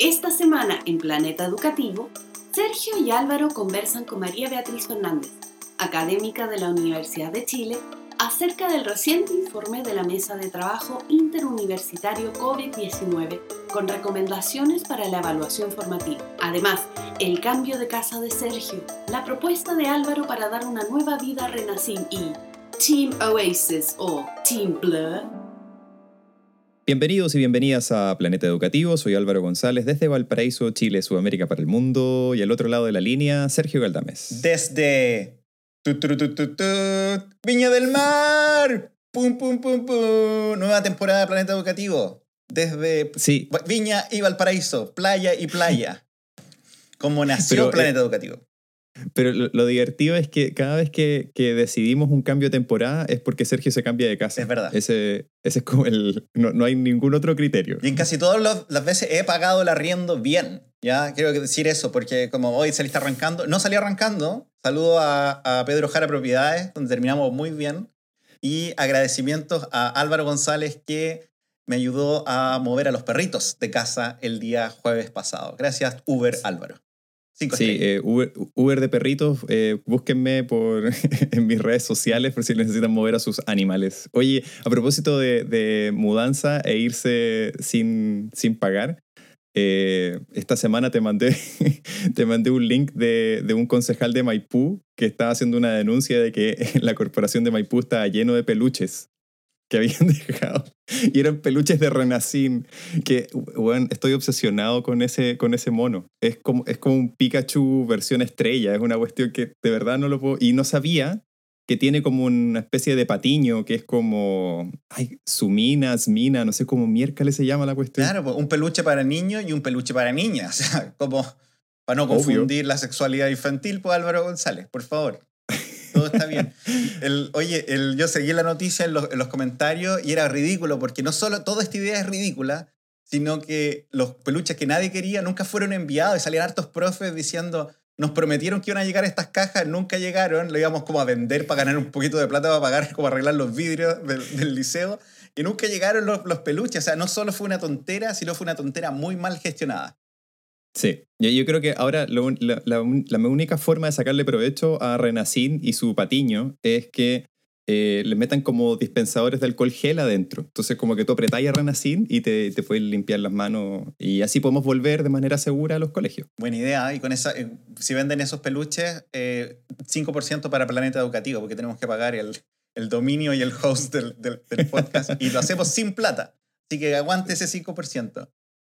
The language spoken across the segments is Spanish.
Esta semana en Planeta Educativo, Sergio y Álvaro conversan con María Beatriz Fernández, académica de la Universidad de Chile, acerca del reciente informe de la Mesa de Trabajo Interuniversitario COVID-19 con recomendaciones para la evaluación formativa. Además, el cambio de casa de Sergio, la propuesta de Álvaro para dar una nueva vida a Renacim y Team Oasis o Team Blur Bienvenidos y bienvenidas a Planeta Educativo. Soy Álvaro González desde Valparaíso, Chile, Sudamérica para el mundo. Y al otro lado de la línea, Sergio Galdames. Desde Viña del Mar. Pum, pum, pum, pum. Nueva temporada de Planeta Educativo. Desde sí. Viña y Valparaíso. Playa y playa. Como nació Planeta Educativo. Pero lo, divertido es que cada vez que, que, decidimos un cambio de temporada es porque Sergio se cambia de casa. Es verdad. Ese, ese es como el... No, no, hay ningún otro criterio. Y en casi todas las veces he pagado el arriendo bien. Ya, quiero decir eso, porque como hoy saliste arrancando, no salí arrancando. Saludo a, a Pedro Jara Propiedades, donde terminamos muy bien. Y agradecimientos a Álvaro González, que me ayudó a mover a los perritos de casa el día jueves pasado. Gracias, Uber Álvaro sí, eh, Uber, de perritos, eh, búsquenme por, en mis redes sociales por si necesitan mover a sus animales. Oye, a propósito de, mudanza e irse sin, sin pagar, eh, esta semana te mandé, te mandé un link de, de, un concejal de Maipú que estaba haciendo una denuncia de que la corporación de Maipú estaba lleno de peluches que habían dejado. Y eran peluches de Renacín. Que, bueno, estoy obsesionado con ese, con ese mono. Es como, es como un Pikachu versión estrella. Es una cuestión que de verdad no lo puedo. Y no sabía que tiene como una especie de patiño que es como. Ay, Sumina, Smina, no sé cómo miércoles se llama la cuestión. Claro, pues, un peluche para niños y un peluche para niñas. O sea, como. Para no confundir la sexualidad infantil, pues Álvaro González, por favor todo está bien. Oye, yo seguí la noticia en los, en los, comentarios y era ridículo, porque no solo toda esta idea es ridícula, sino que los peluches que nadie quería nunca fueron enviados y salían hartos profes diciendo, nos prometieron que iban a llegar estas cajas, nunca llegaron, lo íbamos como a vender para ganar un poquito de plata para pagar, como arreglar los vidrios del, del liceo, y nunca llegaron los, los peluches. O sea, no solo fue una tontera, sino fue una tontera muy mal gestionada. Sí, yo creo que ahora la, la, única forma de sacarle provecho a Renacín y su patiño es que eh, le metan como dispensadores de alcohol gel adentro. Entonces, como que tú apretáis a Renacín y te, te puedes limpiar las manos y así podemos volver de manera segura a los colegios. Buena idea. Y con esa, eh, si venden esos peluches, 5% eh, para Planeta Educativo, porque tenemos que pagar el, el dominio y el host del, del, del podcast y lo hacemos sin plata. Así que aguante ese 5%.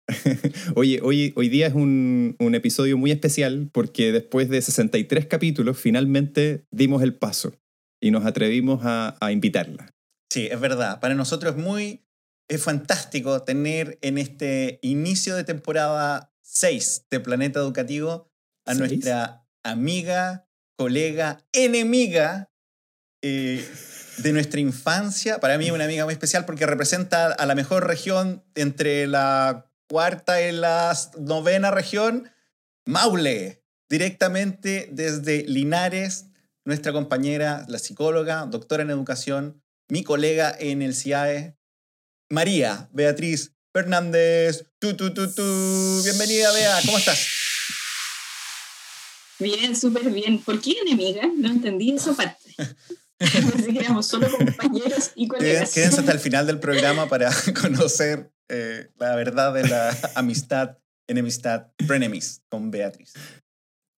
Oye, hoy, hoy día es un, un, episodio muy especial porque después de 63 capítulos finalmente dimos el paso y nos atrevimos a, a invitarla. Sí, es verdad. Para nosotros es muy es fantástico tener en este inicio de temporada 6 de Planeta Educativo a nuestra amiga, colega, enemiga eh, de nuestra infancia. Para mí una amiga muy especial porque representa a la mejor región entre la cuarta en la novena región, Maule, directamente desde Linares, nuestra compañera, la psicóloga, doctora en educación, mi colega en el CIAE, María Beatriz Fernández. Tu, tu, tu, tu. Bienvenida, Bea, ¿cómo estás? Bien, súper bien. ¿Por qué enemiga? No entendí esa parte. Pensé que éramos solo compañeros y colegas. Quédense hasta el final del programa para conocer eh, la verdad de la amistad, enemistad, frenemies con Beatriz.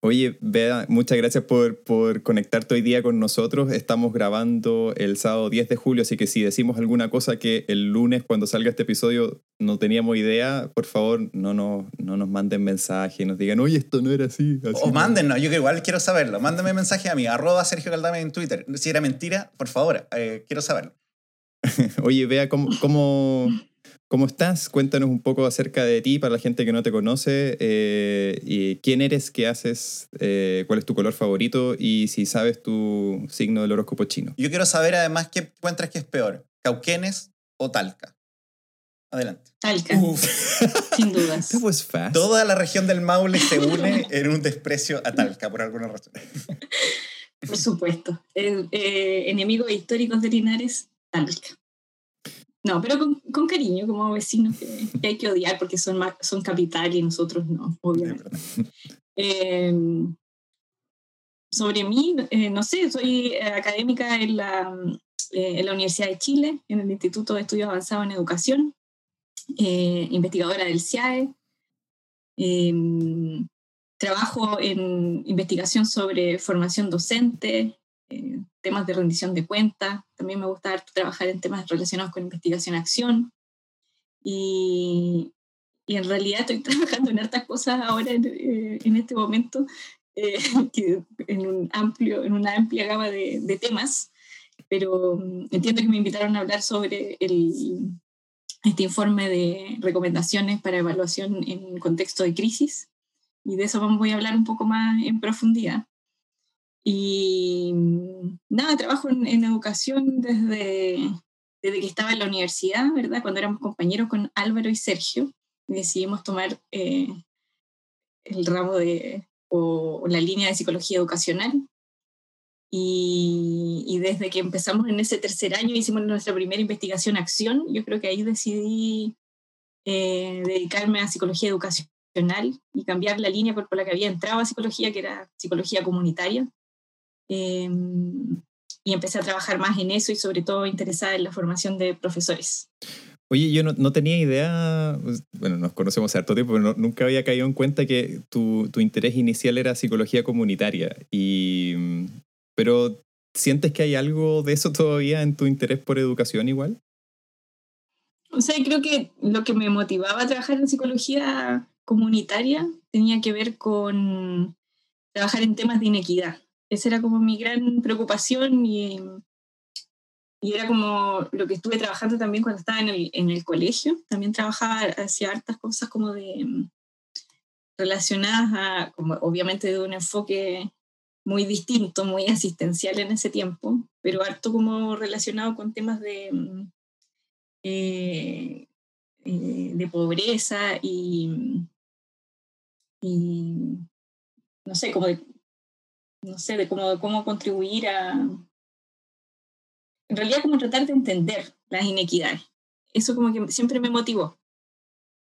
Oye, Bea, muchas gracias por, por conectarte hoy día con nosotros. Estamos grabando el sábado 10 de julio, así que si decimos alguna cosa que el lunes cuando salga este episodio no teníamos idea, por favor no nos, no nos manden mensaje, nos digan, oye, esto no era así. o mándennos, yo que igual quiero saberlo. Mándenme mensaje a mí, arroba Sergio Caldame en Twitter. Si era mentira, por favor, eh, quiero saberlo. oye, Bea, ¿cómo, cómo, ¿Cómo estás? Cuéntanos un poco acerca de ti para la gente que no te conoce. Eh, y ¿Quién eres? ¿Qué haces? Eh, ¿Cuál es tu color favorito? Y si sabes tu signo del horóscopo chino. Yo quiero saber además qué encuentras que es peor, Cauquenes o Talca. Adelante. Talca. Sin dudas. Toda la región del Maule se une en un desprecio a Talca por alguna razón. Por supuesto. Eh, enemigos históricos de Linares, Talca. No, pero con, con cariño, como vecinos que, que, hay que odiar porque son, son capital y nosotros no, obviamente. Eh, sobre mí, eh, no sé, soy académica en la, en la Universidad de Chile, en el Instituto de Estudios Avanzados en Educación, investigadora del CIAE. trabajo en investigación sobre formación docente, eh, temas de rendición de cuentas. También me gusta trabajar en temas relacionados con investigación-acción. Y, y, en realidad estoy trabajando en hartas cosas ahora en, eh, en este momento, eh, en, un amplio, en una amplia gama de, de, temas. Pero mm, entiendo que me invitaron a hablar sobre el, este informe de recomendaciones para evaluación en contexto de crisis. Y de eso voy a hablar un poco más en profundidad. Y mm, nada, trabajo en, educación desde, desde que estaba en la universidad, ¿verdad? Cuando éramos compañeros con Álvaro y Sergio, decidimos tomar eh, el ramo de, o, la línea de psicología educacional. Y, y, desde que empezamos en ese tercer año, hicimos nuestra primera investigación acción, yo creo que ahí decidí eh, dedicarme a psicología educacional y cambiar la línea por, por la que había entrado a psicología, que era psicología comunitaria. Em, y empecé a trabajar más en eso y sobre todo interesada en la formación de profesores. Oye, yo no, no tenía idea, pues, bueno, nos conocemos hace harto tiempo, pero nunca había caído en cuenta que tu, tu, interés inicial era psicología comunitaria. Y, pero, ¿sientes que hay algo de eso todavía en tu interés por educación igual? O sea, creo que lo que me motivaba a trabajar en psicología comunitaria tenía que ver con trabajar en temas de inequidad. Esa era como mi gran preocupación y, y era como lo que estuve trabajando también cuando estaba en el, en el colegio. También trabajaba hacia hartas cosas como de relacionadas a, como obviamente de un enfoque muy distinto, muy asistencial en ese tiempo, pero harto como relacionado con temas de, eh, eh, de pobreza y, y, no sé, como de no sé, de cómo, cómo contribuir a, en realidad como tratar de entender las inequidades. Eso como que siempre me motivó.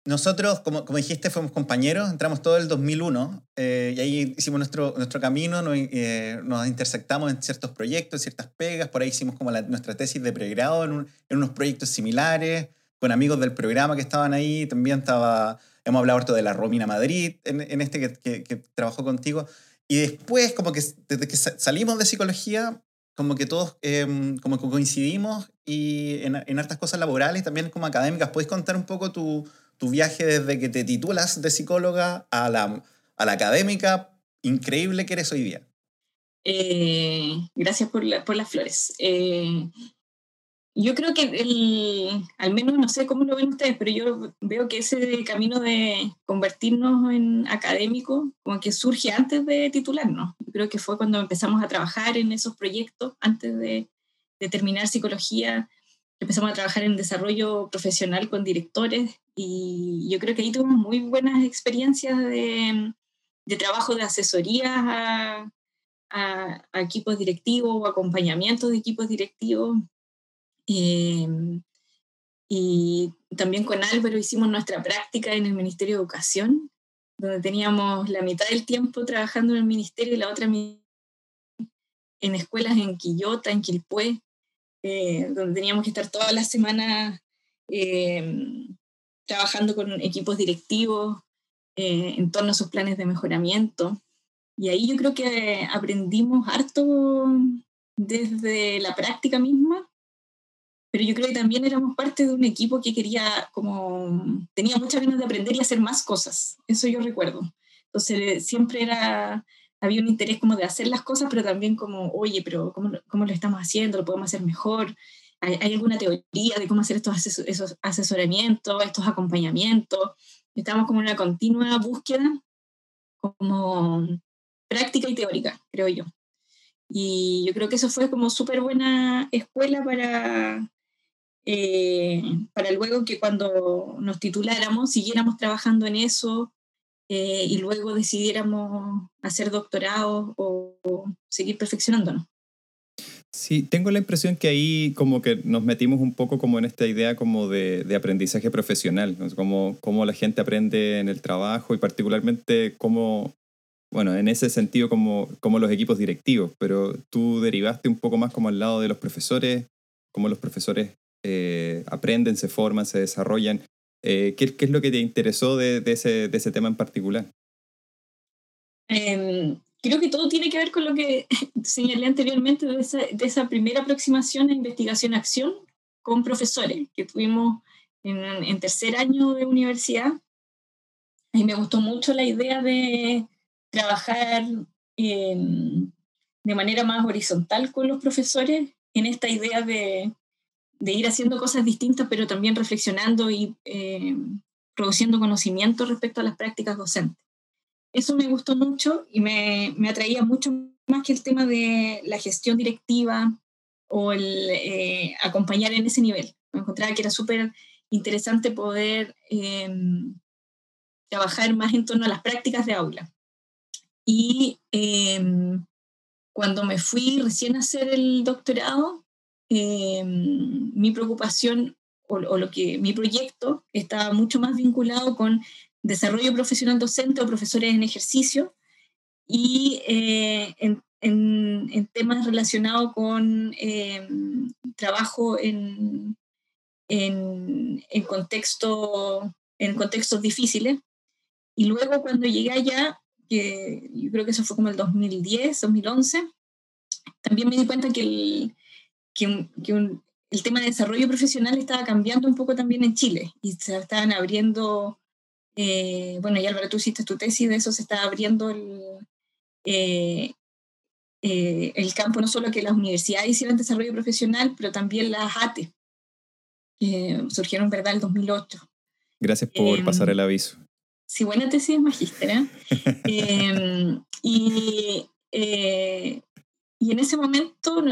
Nosotros, como, como dijiste, fuimos compañeros, entramos todo el 2001 eh, y ahí hicimos nuestro, nuestro camino, nos, eh, nos, intersectamos en ciertos proyectos, ciertas pegas, por ahí hicimos como la, nuestra tesis de pregrado en, unos proyectos similares, con amigos del programa que estaban ahí, también estaba, hemos hablado harto de la Romina Madrid, en, este que trabajó contigo, y después, como que desde que salimos de psicología, como que todos em, como que coincidimos y en, en hartas cosas laborales, también como académicas. ¿Puedes contar un poco tu, tu viaje desde que te titulas de psicóloga a la, a la académica increíble que eres hoy día? Eh, gracias por, por, las flores. Eh, yo creo que el, al menos no sé cómo lo ven ustedes, pero yo veo que ese camino de convertirnos en académicos como que surge antes de titularnos. Yo creo que fue cuando empezamos a trabajar en esos proyectos, antes de, terminar psicología, empezamos a trabajar en desarrollo profesional con directores y yo creo que ahí tuvimos muy buenas experiencias de, trabajo de asesoría a, a, a equipos directivos o acompañamiento de equipos directivos Em, y también con Álvaro hicimos nuestra práctica en el Ministerio de Educación, donde teníamos la mitad del tiempo trabajando en el ministerio y la otra en escuelas en Quillota, en Quilpué, eh, donde teníamos que estar todas las semanas eh, trabajando con equipos directivos eh, en torno a sus planes de mejoramiento. Y ahí yo creo que aprendimos harto desde la práctica misma pero yo creo que también éramos parte de un equipo que quería, como, tenía muchas ganas de aprender y hacer más cosas, eso yo recuerdo. Entonces siempre era, había un interés como de hacer las cosas, pero también como, oye, pero ¿cómo, cómo lo estamos haciendo? ¿Lo podemos hacer mejor? ¿Hay, ¿Hay, alguna teoría de cómo hacer estos esos asesoramientos, estos acompañamientos? Estamos como en una continua búsqueda, como práctica y teórica, creo yo. Y yo creo que eso fue como súper buena escuela para, eh, para luego que cuando nos tituláramos siguiéramos trabajando en eso eh, y luego decidiéramos hacer doctorado o, seguir perfeccionándonos. Sí, tengo la impresión que ahí como que nos metimos un poco como en esta idea como de, de aprendizaje profesional, como cómo la gente aprende en el trabajo y particularmente cómo, bueno, en ese sentido como, como los equipos directivos, pero tú derivaste un poco más como al lado de los profesores, cómo los profesores eh, aprenden, se forman, se desarrollan. Eh, ¿qué, ¿qué, es lo que te interesó de, ese, de ese tema en particular? Eh, creo que todo tiene que ver con lo que señalé anteriormente de esa, primera aproximación a investigación-acción con profesores que tuvimos en, tercer año de universidad. Y me gustó mucho la idea de trabajar eh, de manera más horizontal con los profesores en esta idea de, de ir haciendo cosas distintas, pero también reflexionando y eh, produciendo conocimiento respecto a las prácticas docentes eso me gustó mucho y me, me, atraía mucho más que el tema de la gestión directiva o el eh, acompañar en ese nivel. Me encontraba que era súper interesante poder eh, trabajar más en torno a las prácticas de aula. Y eh, cuando me fui recién a hacer el doctorado, em, mi preocupación o, o, lo que mi proyecto estaba mucho más vinculado con desarrollo profesional docente o profesores en ejercicio y eh, en, en, en, temas relacionados con eh, trabajo en, en, en, contexto, en contextos difíciles. Y luego cuando llegué allá, que yo creo que eso fue como el 2010, 2011, también me di cuenta que el, que, que un, el tema de desarrollo profesional estaba cambiando un poco también en Chile y se estaban abriendo eh, bueno, y Álvaro, tú hiciste tu tesis, de eso se está abriendo el, eh, eh, el campo, no solo que las universidades hicieran desarrollo profesional, pero también las ATE, que surgieron, ¿verdad?, el 2008. Gracias por pasar el aviso. Sí, buena tesis de magíster. Em, y, y en ese momento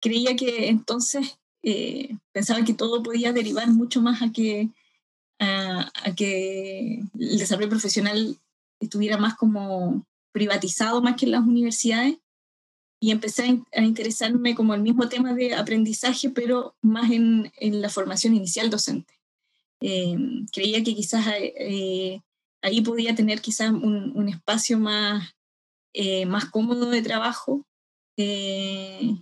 creía que entonces pensaba que todo podía derivar mucho más a que a, a, que el desarrollo profesional estuviera más como privatizado más que en las universidades y empecé a, a interesarme como el mismo tema de aprendizaje, pero más en, en la formación inicial docente. Eh, creía que quizás eh, ahí podía tener quizás un, un espacio más, eh, más cómodo de trabajo eh,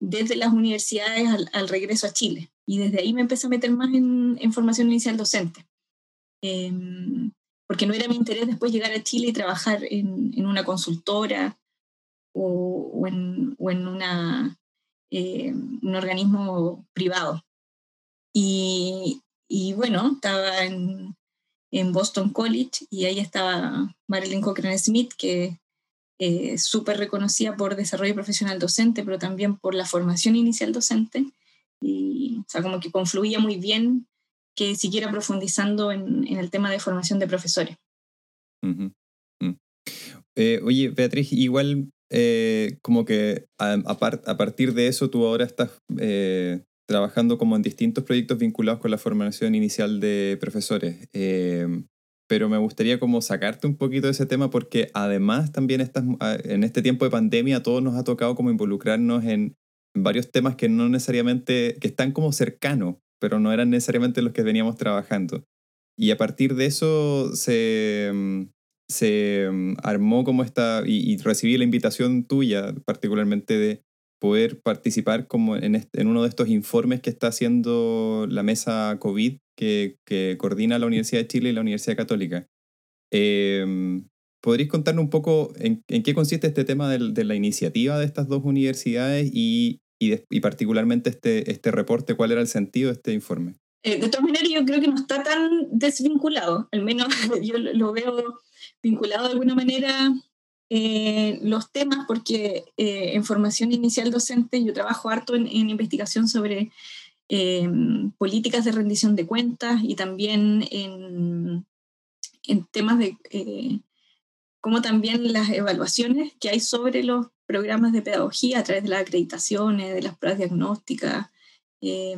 desde las universidades al, regreso a Chile. Y desde ahí me empecé a meter más en, formación inicial docente. Eh, porque no era mi interés después llegar a Chile y trabajar en, en una consultora o, o, en, o en una, eh, un organismo privado. Y, y bueno, estaba en, Boston College y ahí estaba Marilyn Cochrane Smith, que eh, súper reconocida por desarrollo profesional docente, pero también por la formación inicial docente y, o sea, como que confluía muy bien que siguiera profundizando en, en el tema de formación de profesores. Uh -huh. uh. eh, oye, Beatriz, igual eh, como que a, a, par, a, partir de eso tú ahora estás eh, trabajando como en distintos proyectos vinculados con la formación inicial de profesores. Pero me gustaría como sacarte un poquito de ese tema porque además también estás, en este tiempo de pandemia a todos nos ha tocado como involucrarnos en varios temas que no necesariamente, que están como cercanos, pero no eran necesariamente los que veníamos trabajando. Y a partir de eso se, mm, se mm, armó como esta, y, y, recibí la invitación tuya particularmente de poder participar como en, este, en uno de estos informes que está haciendo la mesa COVID que, que coordina la Universidad de Chile y la Universidad Católica. Eh, ¿Podrías contarnos un poco en, en, qué consiste este tema de, de la iniciativa de estas dos universidades y y, de, y, particularmente este, este reporte, ¿cuál era el sentido de este informe? Eh, de todas maneras, yo creo que no está tan desvinculado, al menos yo lo veo vinculado de alguna manera eh, los temas, porque eh, en formación inicial docente yo trabajo harto en, investigación sobre eh, políticas de rendición de cuentas y también en, temas de eh, cómo también las evaluaciones que hay sobre los programas de pedagogía a través de las acreditaciones, de las pruebas diagnósticas eh,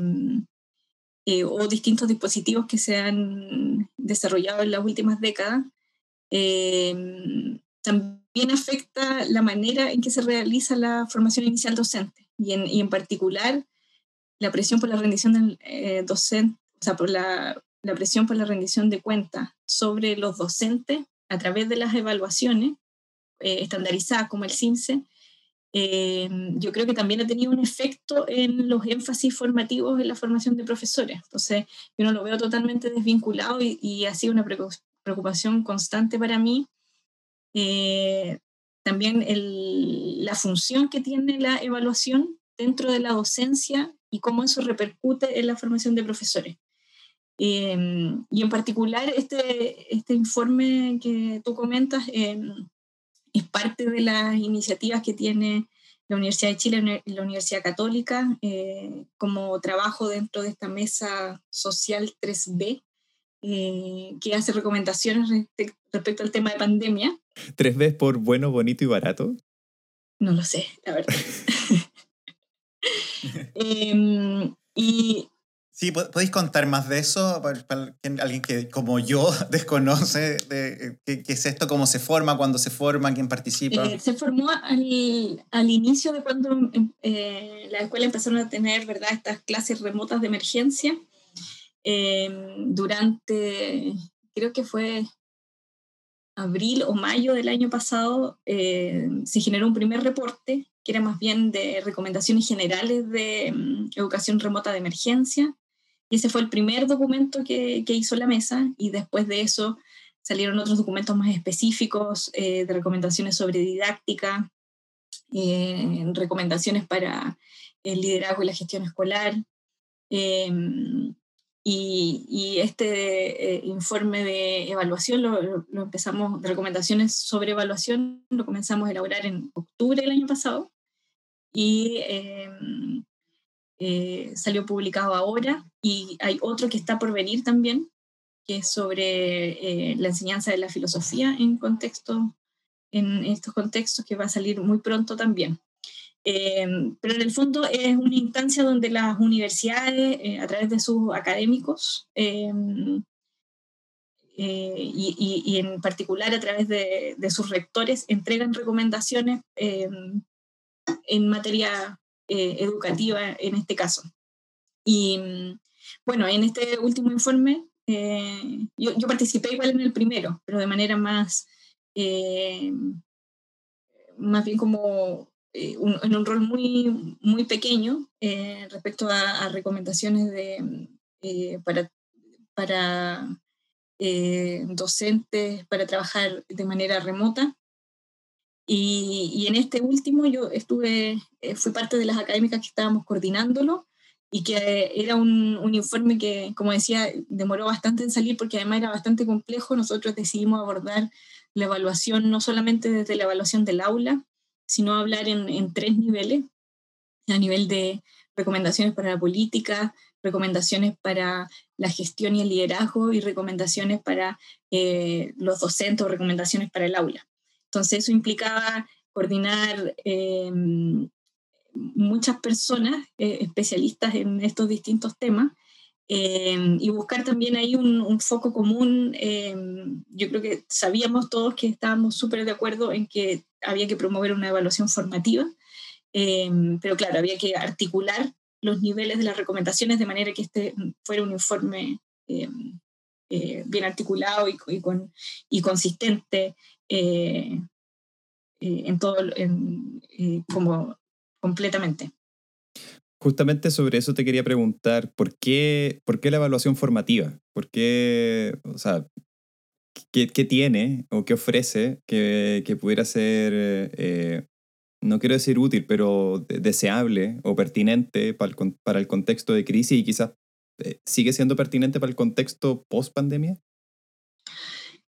eh, o distintos dispositivos que se han desarrollado en las últimas décadas, eh, también afecta la manera en que se realiza la formación inicial docente. y en, y en particular la presión por la rendición del eh, o sea, por la, la, presión por la rendición de cuentas sobre los docentes a través de las evaluaciones eh, estandarizadas como el CINCE, eh, yo creo que también ha tenido un efecto en los énfasis formativos en la formación de profesores. Entonces, yo no lo veo totalmente desvinculado y, y ha sido una preocupación constante para mí. También el, la función que tiene la evaluación dentro de la docencia y cómo eso repercute en la formación de profesores. Em, y en particular, este, este informe que tú comentas em, es parte de las iniciativas que tiene la Universidad de Chile y la Universidad Católica eh, como trabajo dentro de esta mesa social 3B, eh, que hace recomendaciones respecto al tema de pandemia. ¿3B por bueno, bonito y barato? No lo sé, la verdad. Em, y Sí, ¿podéis contar más de eso? Para, alguien que, como yo, desconoce de, qué, es esto, cómo se forma, cuándo se forma, quién participa. Eh, se formó al, al, inicio de cuando em, eh, la escuela empezaron a tener ¿verdad? estas clases remotas de emergencia. Em, durante, creo que fue abril o mayo del año pasado, eh, se generó un primer reporte que era más bien de recomendaciones generales de mm, educación remota de emergencia. Y ese fue el primer documento que, que, hizo la mesa y después de eso salieron otros documentos más específicos eh, de recomendaciones sobre didáctica, eh, recomendaciones para el liderazgo y la gestión escolar. Y, este eh, informe de evaluación lo, empezamos, de recomendaciones sobre evaluación, lo comenzamos a elaborar en octubre del año pasado y em, eh, salió publicado ahora. Y hay otro que está por venir también, que es sobre eh, la enseñanza de la filosofía en, contexto, en estos contextos, que va a salir muy pronto también. Em, pero en el fondo es una instancia donde las universidades, eh, a través de sus académicos, em, y, en particular a través de, sus rectores, entregan recomendaciones en materia eh, educativa en este caso. Y bueno, en este último informe, eh, yo, yo, participé igual en el primero, pero de manera más, eh, más bien como en un rol muy, muy pequeño respecto a, recomendaciones de, para, para docentes para trabajar de manera remota. Y, en este último yo estuve, eh, fui parte de las académicas que estábamos coordinándolo y que era un, un, informe que, como decía, demoró bastante en salir porque además era bastante complejo. Nosotros decidimos abordar la evaluación no solamente desde la evaluación del aula, sino hablar en, en tres niveles, a nivel de recomendaciones para la política, recomendaciones para la gestión y el liderazgo y recomendaciones para eh, los docentes o recomendaciones para el aula. Entonces eso implicaba coordinar eh, muchas personas eh, especialistas en estos distintos temas eh, y buscar también ahí un, foco común. yo creo que sabíamos todos que estábamos súper de acuerdo en que había que promover una evaluación formativa, pero claro, había que articular los niveles de las recomendaciones de manera que este fuera un informe bien articulado y, y, con, y consistente eh, eh, en todo, en, eh, como completamente. Justamente sobre eso te quería preguntar, ¿por qué, por qué la evaluación formativa? ¿Por qué, o sea, qué, qué tiene o qué ofrece que, que pudiera ser, no quiero decir útil, pero deseable o pertinente para el, para el contexto de crisis y quizás sigue siendo pertinente para el contexto post pandemia?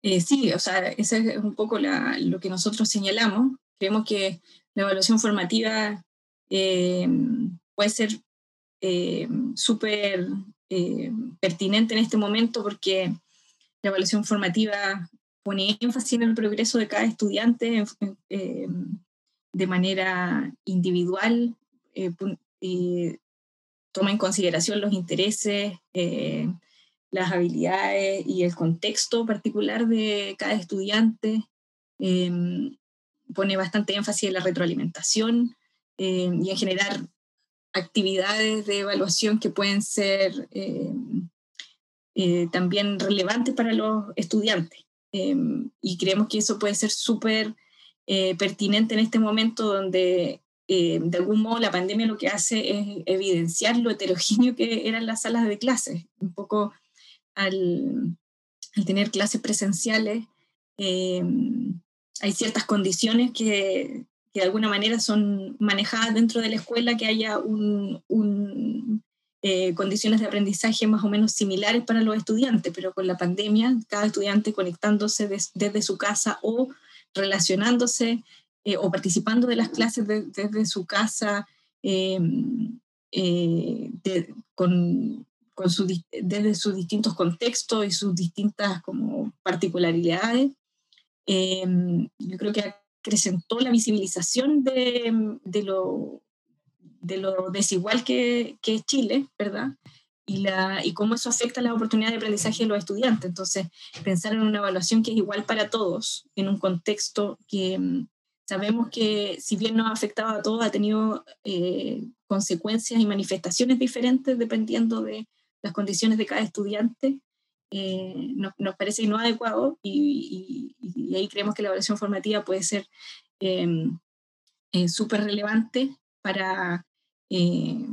Eh, sí, o sea, eso es un poco lo que nosotros señalamos. Creemos que la evaluación formativa eh, puede ser eh, súper pertinente en este momento porque la evaluación formativa pone énfasis en el progreso de cada estudiante de manera individual, toma en consideración los intereses, las habilidades y el contexto particular de cada estudiante. Em, pone bastante énfasis en la retroalimentación eh, y en generar actividades de evaluación que pueden ser eh, también relevantes para los estudiantes. y creemos que eso puede ser súper pertinente en este momento donde de algún modo la pandemia lo que hace es evidenciar lo heterogéneo que eran las salas de clases. Un poco al, al tener clases presenciales, hay ciertas condiciones que, que de alguna manera son manejadas dentro de la escuela, que haya un, eh, condiciones de aprendizaje más o menos similares para los estudiantes, pero con la pandemia, cada estudiante conectándose desde su casa o relacionándose eh, o participando de las clases desde su casa, em, eh, con, con su, desde sus distintos contextos y sus distintas como particularidades. Em, yo creo que acrecentó la visibilización de, de, lo, de lo desigual que, es Chile, ¿verdad? Y, la, y cómo eso afecta la oportunidad de aprendizaje de los estudiantes. Entonces, pensar en una evaluación que es igual para todos, en un contexto que mm, sabemos que si bien nos ha afectado a todos, ha tenido eh, consecuencias y manifestaciones diferentes dependiendo de las condiciones de cada estudiante, eh, nos, parece no adecuado y, y, ahí creemos que la evaluación formativa puede ser em, eh, súper relevante para, eh,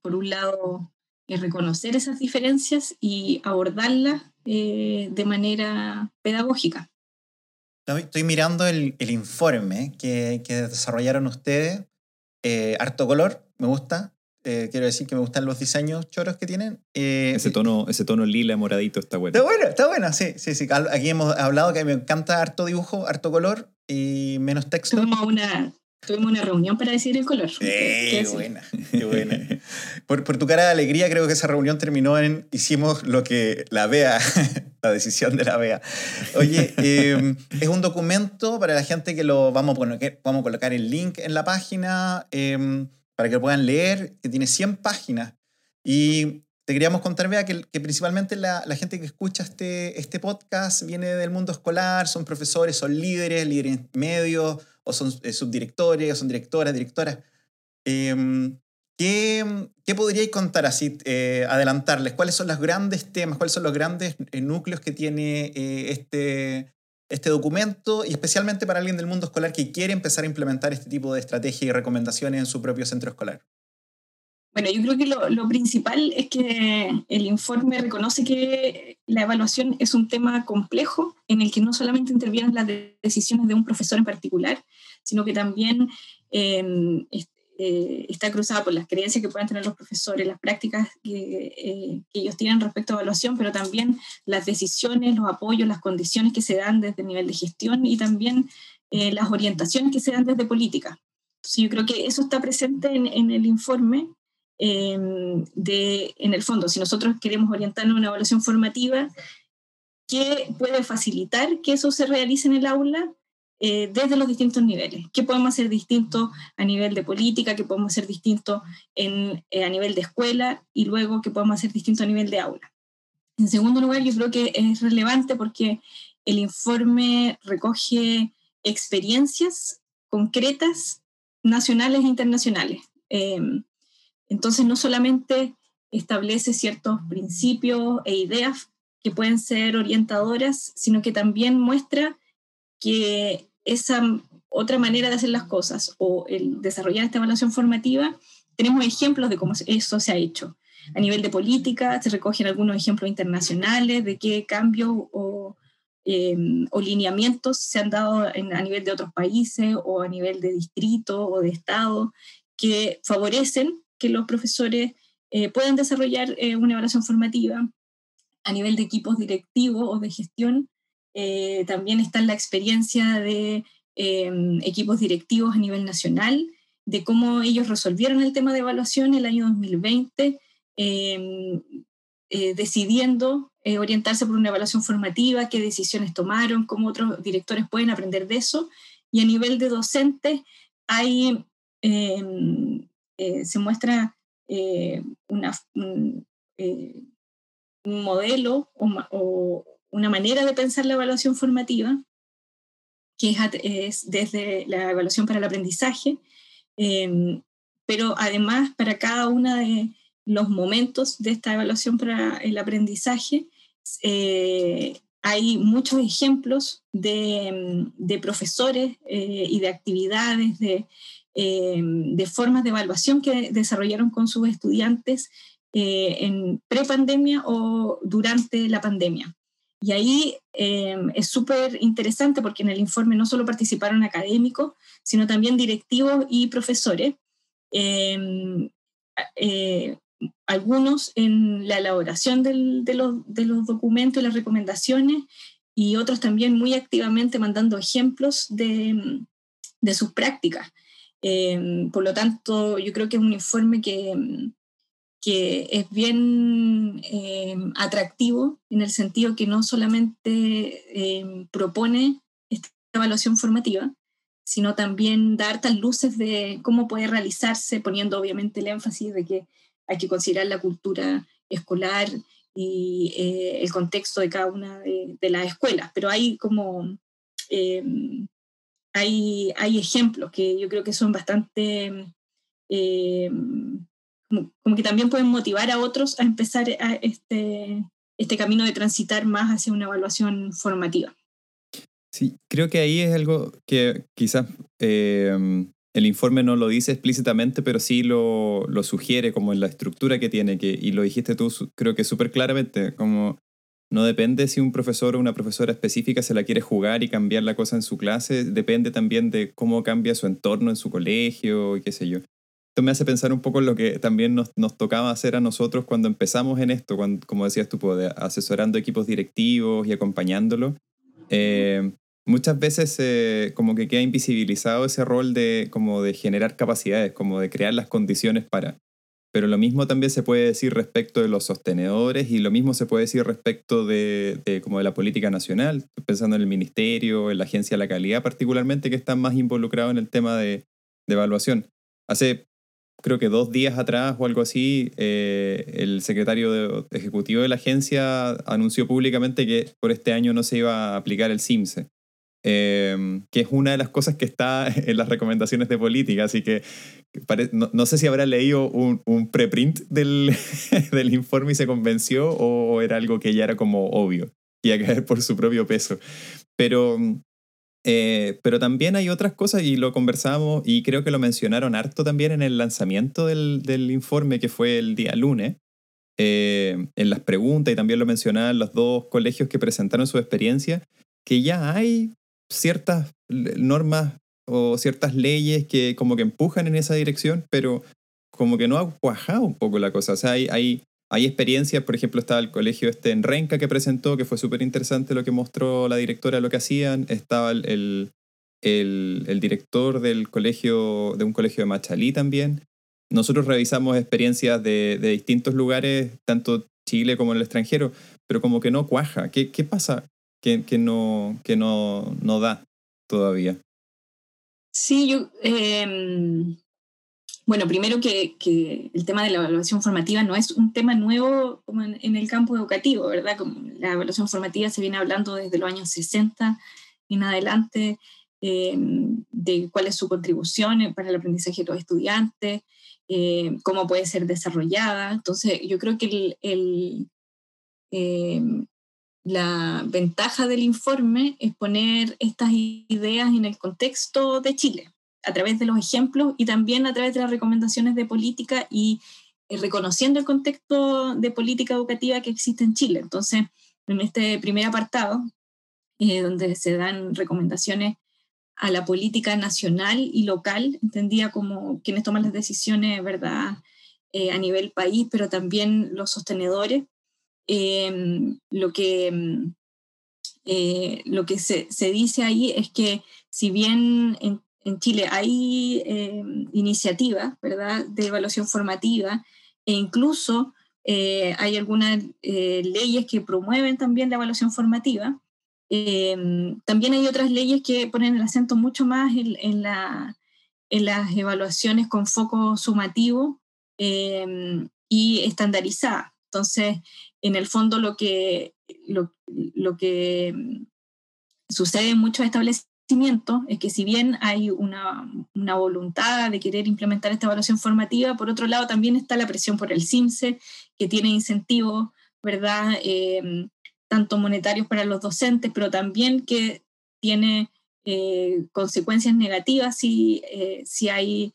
por un lado, reconocer esas diferencias y abordarlas de manera pedagógica. Estoy mirando el, el informe que, que, desarrollaron ustedes. harto color, me gusta. Eh, quiero decir que me gustan los diseños choros que tienen. Eh, ese, tono, ese tono lila moradito está bueno. Está bueno, está bueno, sí, sí, sí. Aquí hemos hablado que me encanta harto dibujo, harto color y menos texto. Tuvimos una, tuvimos una reunión para decir el color. qué buena, qué buena. por, por, tu cara de alegría creo que esa reunión terminó en hicimos lo que la vea, la decisión de la vea. Oye, em, es un documento para la gente que lo vamos a, poner, vamos a colocar el link en la página. Para que lo puedan leer, que tiene 100 páginas. Y te queríamos contar, vea, que, que principalmente la, la, gente que escucha este, este podcast viene del mundo escolar, son profesores, son líderes, líderes medios, o son eh, subdirectores, o son directoras, directoras. Eh, ¿qué, ¿Qué podríais contar así, eh, adelantarles? ¿Cuáles son los grandes temas, cuáles son los grandes eh, núcleos que tiene eh, este, este documento y especialmente para alguien del mundo escolar que quiere empezar a implementar este tipo de estrategias y recomendaciones en su propio centro escolar? Bueno, yo creo que lo, lo, principal es que el informe reconoce que la evaluación es un tema complejo en el que no solamente intervienen las decisiones de un profesor en particular, sino que también eh, eh, está cruzada por las creencias que puedan tener los profesores, las prácticas que, eh, que, ellos tienen respecto a evaluación, pero también las decisiones, los apoyos, las condiciones que se dan desde el nivel de gestión y también eh, las orientaciones que se dan desde política. Entonces yo creo que eso está presente en, en el informe. Em, de, en el fondo, si nosotros queremos orientarnos a una evaluación formativa, ¿qué puede facilitar que eso se realice en el aula? Eh, desde los distintos niveles. ¿Qué podemos hacer distinto a nivel de política? ¿Qué podemos hacer distinto en, eh, a nivel de escuela? Y luego, ¿qué podemos hacer distinto a nivel de aula? En segundo lugar, yo creo que es relevante porque el informe recoge experiencias concretas nacionales e internacionales. Eh, entonces, no solamente establece ciertos principios e ideas que pueden ser orientadoras, sino que también muestra que esa otra manera de hacer las cosas o el desarrollar esta evaluación formativa, tenemos ejemplos de cómo eso se ha hecho. A nivel de política, se recogen algunos ejemplos internacionales de qué cambios o, o lineamientos se han dado a nivel de otros países o a nivel de distrito o de estado que favorecen que los profesores eh, puedan desarrollar eh, una evaluación formativa a nivel de equipos directivos o de gestión eh, también está la experiencia de em, equipos directivos a nivel nacional, de cómo ellos resolvieron el tema de evaluación el año 2020, em, eh, decidiendo eh, orientarse por una evaluación formativa, qué decisiones tomaron, cómo otros directores pueden aprender de eso. Y a nivel de docentes, hay, em, se muestra un, modelo o, o, una manera de pensar la evaluación formativa, que es, desde la evaluación para el aprendizaje, Em, pero además, para cada uno de los momentos de esta evaluación para el aprendizaje, eh, hay muchos ejemplos de, de profesores eh, y de actividades, de, em, de, formas de evaluación que desarrollaron con sus estudiantes eh, en prepandemia o durante la pandemia. Y ahí em, es súper interesante porque en el informe no solo participaron académicos, sino también directivos y profesores. Em, eh, algunos en la elaboración de, los, de, los, documentos y las recomendaciones y otros también muy activamente mandando ejemplos de, de sus prácticas. Em, por lo tanto, yo creo que es un informe que, que es bien em, atractivo en el sentido que no solamente em, propone esta evaluación formativa, sino también dar tal luces de cómo puede realizarse, poniendo obviamente el énfasis de que hay que considerar la cultura escolar y eh, el contexto de cada una de, las escuelas, pero hay como, hay, hay ejemplos que yo creo que son bastante, como, que también pueden motivar a otros a empezar a este, este camino de transitar más hacia una evaluación formativa. Sí, creo que ahí es algo que quizás em, el informe no lo dice explícitamente, pero sí lo, lo, sugiere como en la estructura que tiene, que, y lo dijiste tú creo que súper claramente, como no depende si un profesor o una profesora específica se la quiere jugar y cambiar la cosa en su clase, depende también de cómo cambia su entorno en su colegio y qué sé yo. Esto me hace pensar un poco en lo que también nos, nos tocaba hacer a nosotros cuando empezamos en esto, cuando, como decías tú, asesorando equipos directivos y acompañándolos. Eh, muchas veces eh, como que queda invisibilizado ese rol de, como de generar capacidades, como de crear las condiciones para. Pero lo mismo también se puede decir respecto de los sostenedores y lo mismo se puede decir respecto de, de como de la política nacional, pensando en el ministerio, en la agencia de la calidad particularmente, que están más involucrados en el tema de, de evaluación. Hace creo que dos días atrás o algo así, eh, el secretario ejecutivo de la agencia anunció públicamente que por este año no se iba a aplicar el CIMSE. Em, que es una de las cosas que está en las recomendaciones de política, así que no, sé si habrá leído un, un preprint del, del, informe y se convenció o era algo que ya era como obvio y a caer por su propio peso. Pero, eh, pero también hay otras cosas y lo conversamos y creo que lo mencionaron harto también en el lanzamiento del, del informe que fue el día lunes. Eh, en las preguntas y también lo mencionaban los dos colegios que presentaron su experiencia, que ya hay ciertas normas o ciertas leyes que como que empujan en esa dirección, pero como que no ha cuajado un poco la cosa. O sea, hay, hay, hay experiencias, por ejemplo, estaba el colegio este en Renca que presentó, que fue súper interesante lo que mostró la directora lo que hacían. Estaba el, el, el, director del colegio, de un colegio de Machalí también. Nosotros revisamos experiencias de, de distintos lugares, tanto Chile como en el extranjero, pero como que no cuaja. ¿Qué, qué pasa? que, no, que no, no da todavía. Sí, yo, em, bueno, primero que, el tema de la evaluación formativa no es un tema nuevo como en, el campo educativo, ¿verdad? Como la evaluación formativa se viene hablando desde los años 60 en adelante em, de cuál es su contribución para el aprendizaje de los estudiantes, em, cómo puede ser desarrollada. Entonces, yo creo que la ventaja del informe es poner estas ideas en el contexto de Chile, a través de los ejemplos y también a través de las recomendaciones de política y eh, reconociendo el contexto de política educativa que existe en Chile. Entonces, en este primer apartado, eh, donde se dan recomendaciones a la política nacional y local, entendía como quienes toman las decisiones, ¿verdad? Eh, a nivel país, pero también los sostenedores, Em, lo que, em, eh, lo que se, se, dice ahí es que si bien en, en Chile hay eh, iniciativas de evaluación formativa e incluso eh, hay algunas leyes que promueven también la evaluación formativa, también hay otras leyes que ponen el acento mucho más en, en, la, en las evaluaciones con foco sumativo y estandarizada. Entonces, en el fondo lo que, lo, que mm, sucede en muchos establecimientos es que si bien hay una, una, voluntad de querer implementar esta evaluación formativa, por otro lado también está la presión por el CIMSE, que tiene incentivos, ¿verdad? Eh, tanto monetarios para los docentes, pero también que tiene eh, consecuencias negativas si, eh, si hay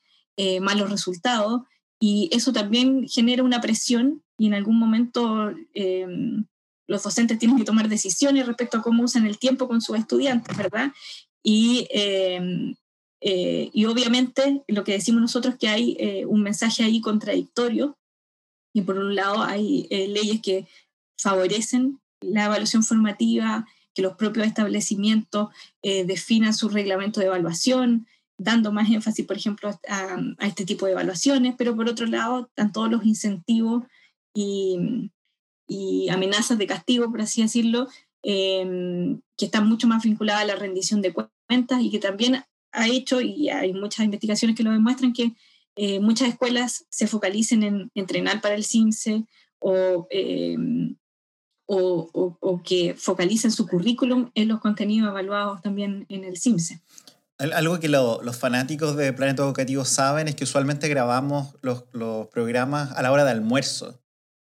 malos resultados. Y eso también genera una presión y en algún momento los docentes tienen que tomar decisiones respecto a cómo usan el tiempo con sus estudiantes, ¿verdad? Y, em, eh, y obviamente lo que decimos nosotros es que hay eh, un mensaje ahí contradictorio. Y por un lado hay eh, leyes que favorecen la evaluación formativa, que los propios establecimientos definan su reglamento de evaluación, dando más énfasis, por ejemplo, a, este tipo de evaluaciones, pero por otro lado están todos los incentivos y, y amenazas de castigo, por así decirlo, em, que están mucho más vinculadas a la rendición de cuentas y que también ha hecho, y hay muchas investigaciones que lo demuestran, que eh, muchas escuelas se focalicen en entrenar para el CIMSE em, o, o, o, que focalicen su currículum en los contenidos evaluados también en el CIMSE. Algo que los fanáticos de Planeta Educativo saben es que usualmente grabamos los, los programas a la hora de almuerzo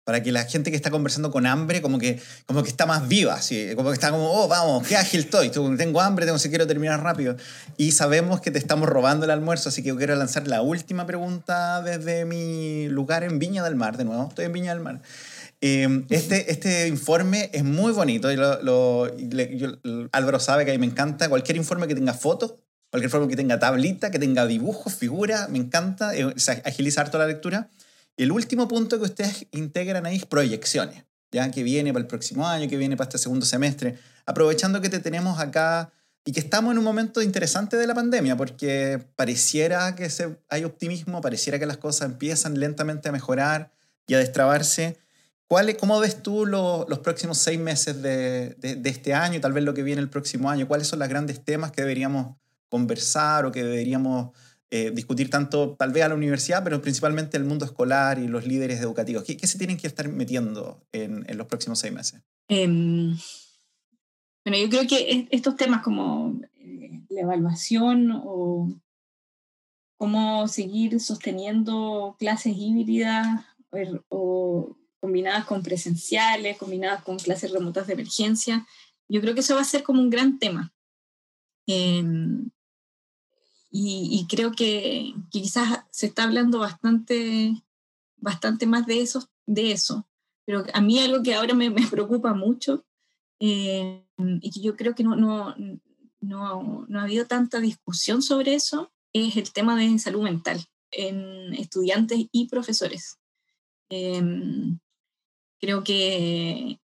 para que la gente que está conversando con hambre como que, como que está más viva, así, como que está como, oh, vamos, qué ágil estoy, tengo hambre, tengo quiero terminar rápido. Y sabemos que te estamos robando el almuerzo, así que yo quiero lanzar la última pregunta desde mi lugar en Viña del Mar, de nuevo, estoy en Viña del Mar. Em, este, este informe es muy bonito, y lo, Álvaro sabe que a mí me encanta cualquier informe que tenga fotos, cualquier informe que tenga tablita, que tenga dibujos, figuras, me encanta, eh, agilizar toda la lectura. El último punto que ustedes integran ahí es proyecciones, ya que viene para el próximo año, que viene para este segundo semestre, aprovechando que te tenemos acá y que estamos en un momento interesante de la pandemia, porque pareciera que hay optimismo, pareciera que las cosas empiezan lentamente a mejorar y a destrabarse. ¿Cuál, ¿Cómo ves tú los próximos seis meses de, de, este año tal vez lo que viene el próximo año? ¿Cuáles son los grandes temas que deberíamos conversar o que deberíamos eh, discutir tanto tal vez a la universidad, pero principalmente el mundo escolar y los líderes educativos? ¿Qué, qué se tienen que estar metiendo en, en los próximos seis meses? Um, bueno, yo creo que estos temas como eh, la evaluación o cómo seguir sosteniendo clases híbridas o, o combinadas con presenciales, combinadas con clases remotas de emergencia, yo creo que eso va a ser como un gran tema. Eh, y, creo que, quizás se está hablando bastante, bastante más de eso, de eso. Pero a mí algo que ahora me, me preocupa mucho eh, y que yo creo que no, no, no, no, ha habido tanta discusión sobre eso es el tema de salud mental en estudiantes y profesores. Eh, creo que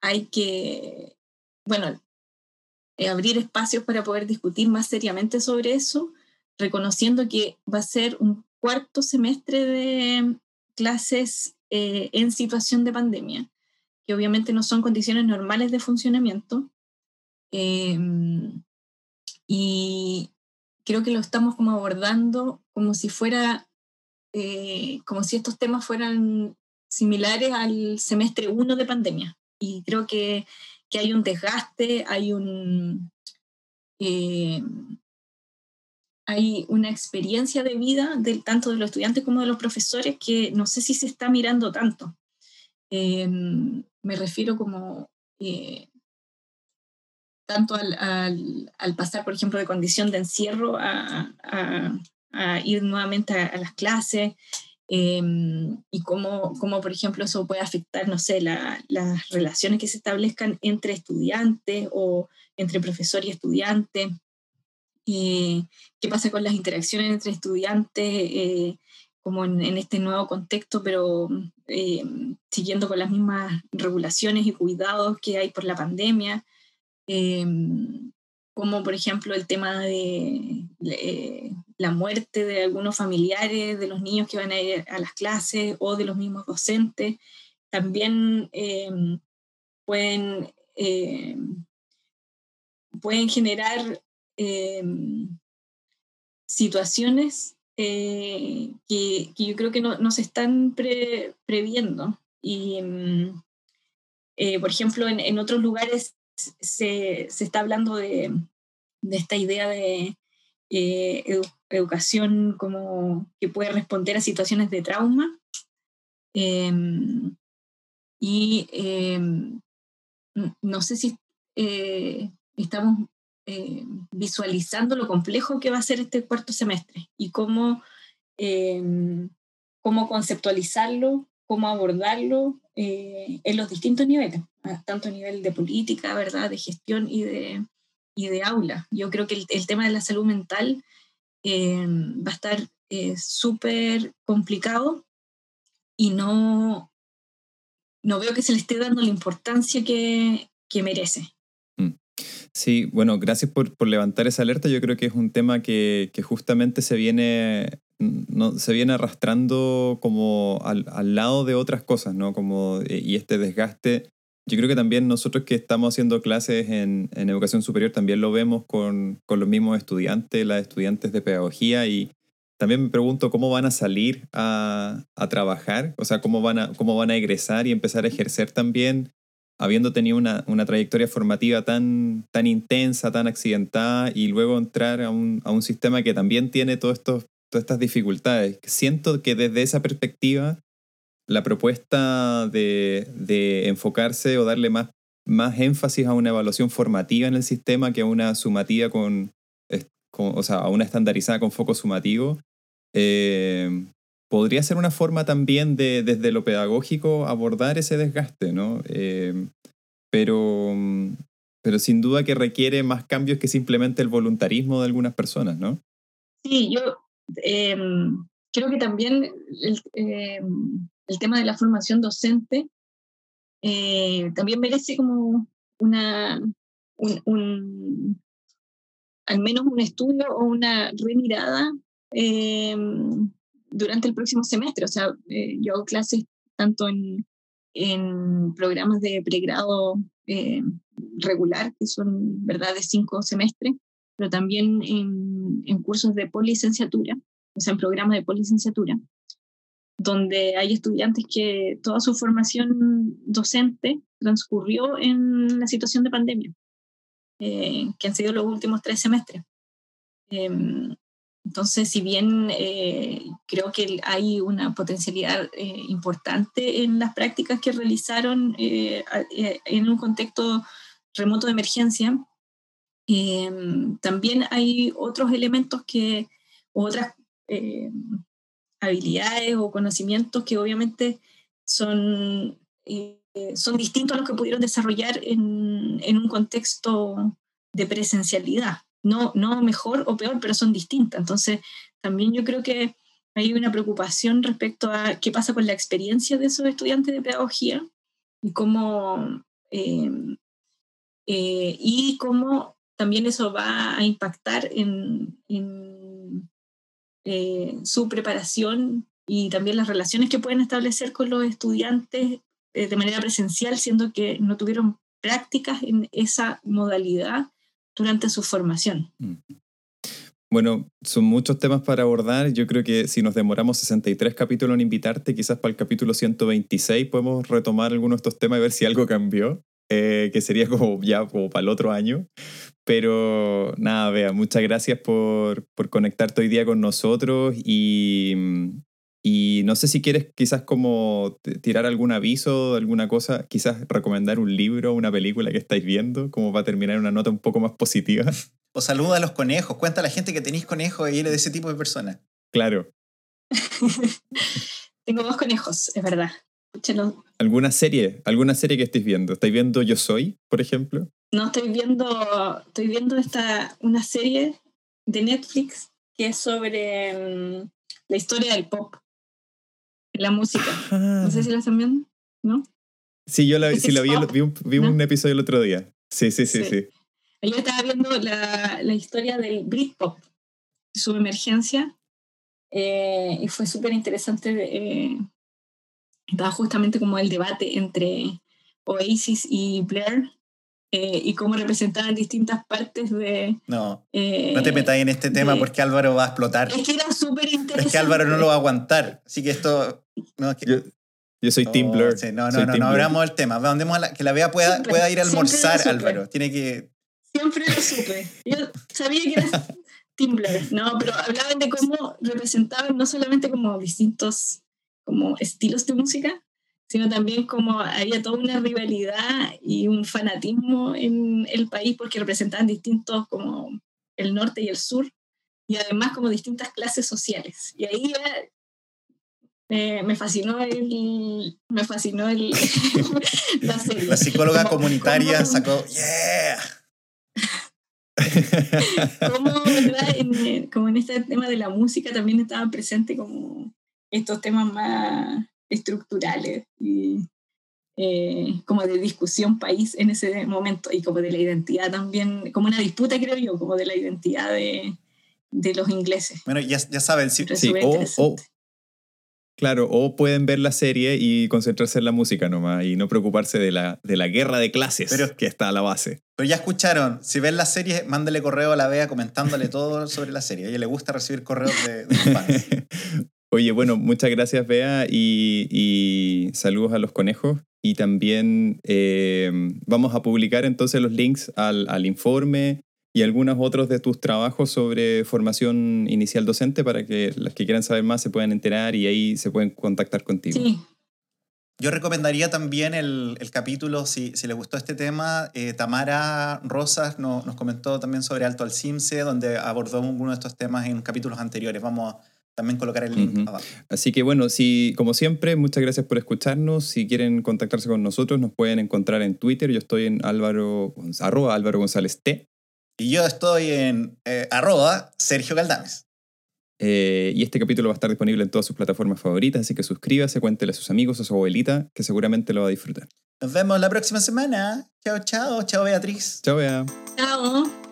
hay que, bueno, eh, abrir espacios para poder discutir más seriamente sobre eso, reconociendo que va a ser un cuarto semestre de clases eh, en situación de pandemia, que obviamente no son condiciones normales de funcionamiento. Em, y creo que lo estamos como abordando como si fuera, eh, como si estos temas fueran similares al semestre 1 de pandemia. Y creo que que hay un desgaste, hay un... Eh, hay una experiencia de vida del, tanto de los estudiantes como de los profesores que no sé si se está mirando tanto. Eh, me refiero como eh, tanto al, al, pasar, por ejemplo, de condición de encierro a, a, ir nuevamente a, las clases, Em, y cómo, cómo, por ejemplo, eso puede afectar, no sé, las relaciones que se establezcan entre estudiantes o entre profesor y estudiante. Eh, qué pasa con las interacciones entre estudiantes, eh, como en, este nuevo contexto, pero em, siguiendo con las mismas regulaciones y cuidados que hay por la pandemia. Em, como por ejemplo el tema de eh, la muerte de algunos familiares, de los niños que van a ir a las clases o de los mismos docentes, también em, pueden, em, pueden generar situaciones eh, que, yo creo que no, se están previendo. Y, eh, por ejemplo, en otros lugares se, se está hablando de, de esta idea de educación como que puede responder a situaciones de trauma. Em, y em, no sé si estamos visualizando lo complejo que va a ser este cuarto semestre y cómo, cómo conceptualizarlo, cómo abordarlo en los distintos niveles, tanto a nivel de política, ¿verdad? de gestión y de, y de aula. Yo creo que el, tema de la salud mental eh, va a estar eh, súper complicado y no, no veo que se le esté dando la importancia que, que merece. Mm. Sí, bueno, gracias por, por, levantar esa alerta. Yo creo que es un tema que, que justamente se viene, no, se viene arrastrando como al, al, lado de otras cosas, ¿no? Como, eh, y este desgaste yo creo que también nosotros que estamos haciendo clases en, en educación superior también lo vemos con, con, los mismos estudiantes, las estudiantes de pedagogía y también me pregunto cómo van a salir a, a trabajar, o sea, cómo van a, cómo van a egresar y empezar a ejercer también, habiendo tenido una, una trayectoria formativa tan, tan intensa, tan accidentada y luego entrar a un, a un sistema que también tiene todos estos, todas estas dificultades. Siento que desde esa perspectiva la propuesta de, enfocarse o darle más, más énfasis a una evaluación formativa en el sistema que a una sumativa con, o sea, a una estandarizada con foco sumativo, eh, podría ser una forma también de, desde lo pedagógico, abordar ese desgaste, ¿no? Eh, pero, pero sin duda que requiere más cambios que simplemente el voluntarismo de algunas personas, ¿no? Sí, yo em, creo que también em, el tema de la formación docente eh, también merece como una, un, al menos un estudio o una remirada eh, durante el próximo semestre. O sea, eh, yo hago clases tanto en, en programas de pregrado regular, que son, ¿verdad?, de cinco semestres, pero también en, en cursos de policenciatura, o sea, en programas de policenciatura donde hay estudiantes que toda su formación docente transcurrió en la situación de pandemia, eh, que han sido los últimos tres semestres. Em, entonces, si bien eh, creo que hay una potencialidad eh, importante en las prácticas que realizaron en un contexto remoto de emergencia, em, también hay otros elementos que, otras habilidades o conocimientos que obviamente son, eh, son distintos a los que pudieron desarrollar en, en, un contexto de presencialidad. No, no mejor o peor, pero son distintas. Entonces, también yo creo que hay una preocupación respecto a qué pasa con la experiencia de esos estudiantes de pedagogía y cómo, eh, eh, y cómo también eso va a impactar en, eh, su preparación y también las relaciones que pueden establecer con los estudiantes eh, de manera presencial, siendo que no tuvieron prácticas en esa modalidad durante su formación. Mm. Bueno, son muchos temas para abordar. Yo creo que si nos demoramos 63 capítulos en invitarte, quizás para el capítulo 126 podemos retomar algunos de estos temas y ver si algo cambió, eh, que sería como ya como para el otro año. Pero nada, vea, muchas gracias por, por conectarte hoy día con nosotros y, y no sé si quieres quizás como tirar algún aviso, alguna cosa, quizás recomendar un libro, una película que estáis viendo, como para terminar una nota un poco más positiva. O saluda a los conejos, cuenta a la gente que tenéis conejos y eres de ese tipo de persona. Claro. Tengo dos conejos, es verdad. ¿Alguna serie? ¿Alguna serie que estéis viendo? ¿Estáis viendo Yo Soy, por ejemplo? No, estoy viendo, estoy viendo esta, una serie de Netflix que es sobre mm, la historia del pop, la música. No sé si la están viendo, ¿no? Sí, yo la, sí, la vi, vi, un, episodio el otro día. Sí, sí, sí, sí. Yo estaba viendo la, la historia del Britpop, su emergencia, eh, y fue súper interesante. Eh, estaba justamente como el debate entre Oasis y Blair, eh, y cómo representaban distintas partes de... No, eh, no te metas en este tema porque Álvaro va a explotar. Es que era súper interesante. Es que Álvaro no lo va a aguantar. Así que esto... No, yo, soy Tim oh, Blur. no, no, no, no abramos el tema. que la vea pueda, pueda ir a almorzar, Álvaro. Tiene que... Siempre lo supe. Yo sabía que era Tumblr, no, pero hablaban de cómo representaban no solamente como distintos como estilos de música, sino también como había toda una rivalidad y un fanatismo en el país porque representaban distintos como el norte y el sur y además como distintas clases sociales. Y ahí eh, me fascinó el me fascinó el la serie. La psicóloga comunitaria sacó yeah. como, en, como en este tema de la música también estaba presente como estos temas más estructurales y eh, como de discusión país en ese momento y como de la identidad también, como una disputa creo yo, como de la identidad de, de los ingleses. Bueno, ya, ya saben, sí, sí o, claro, o pueden ver la serie y concentrarse en la música nomás y no preocuparse de la, de la guerra de clases pero, que está a la base. Pero ya escucharon, si ven la serie, mándale correo a la Bea comentándole todo sobre la serie. A ella le gusta recibir correos de, de fans. Oye, bueno, muchas gracias, Bea, y, saludos a los conejos. Y también eh, vamos a publicar entonces los links al, al, informe y algunos otros de tus trabajos sobre formación inicial docente para que los que quieran saber más se puedan enterar y ahí se pueden contactar contigo. Sí. Yo recomendaría también el, el capítulo, si, si les gustó este tema, eh, Tamara Rosas nos comentó también sobre Alto al Simse, donde abordó uno de estos temas en capítulos anteriores. Vamos a también colocar el link abajo. Así que bueno, si, como siempre, muchas gracias por escucharnos. Si quieren contactarse con nosotros, nos pueden encontrar en Twitter. Yo estoy en Álvaro, arroba Álvaro González T. Y yo estoy en eh, arroba Sergio Galdames. Eh, y este capítulo va a estar disponible en todas sus plataformas favoritas, así que suscríbase, cuéntele a sus amigos, a su abuelita, que seguramente lo va a disfrutar. Nos vemos la próxima semana. Chao, chao. Chao, Beatriz. Chao, Bea. Chao.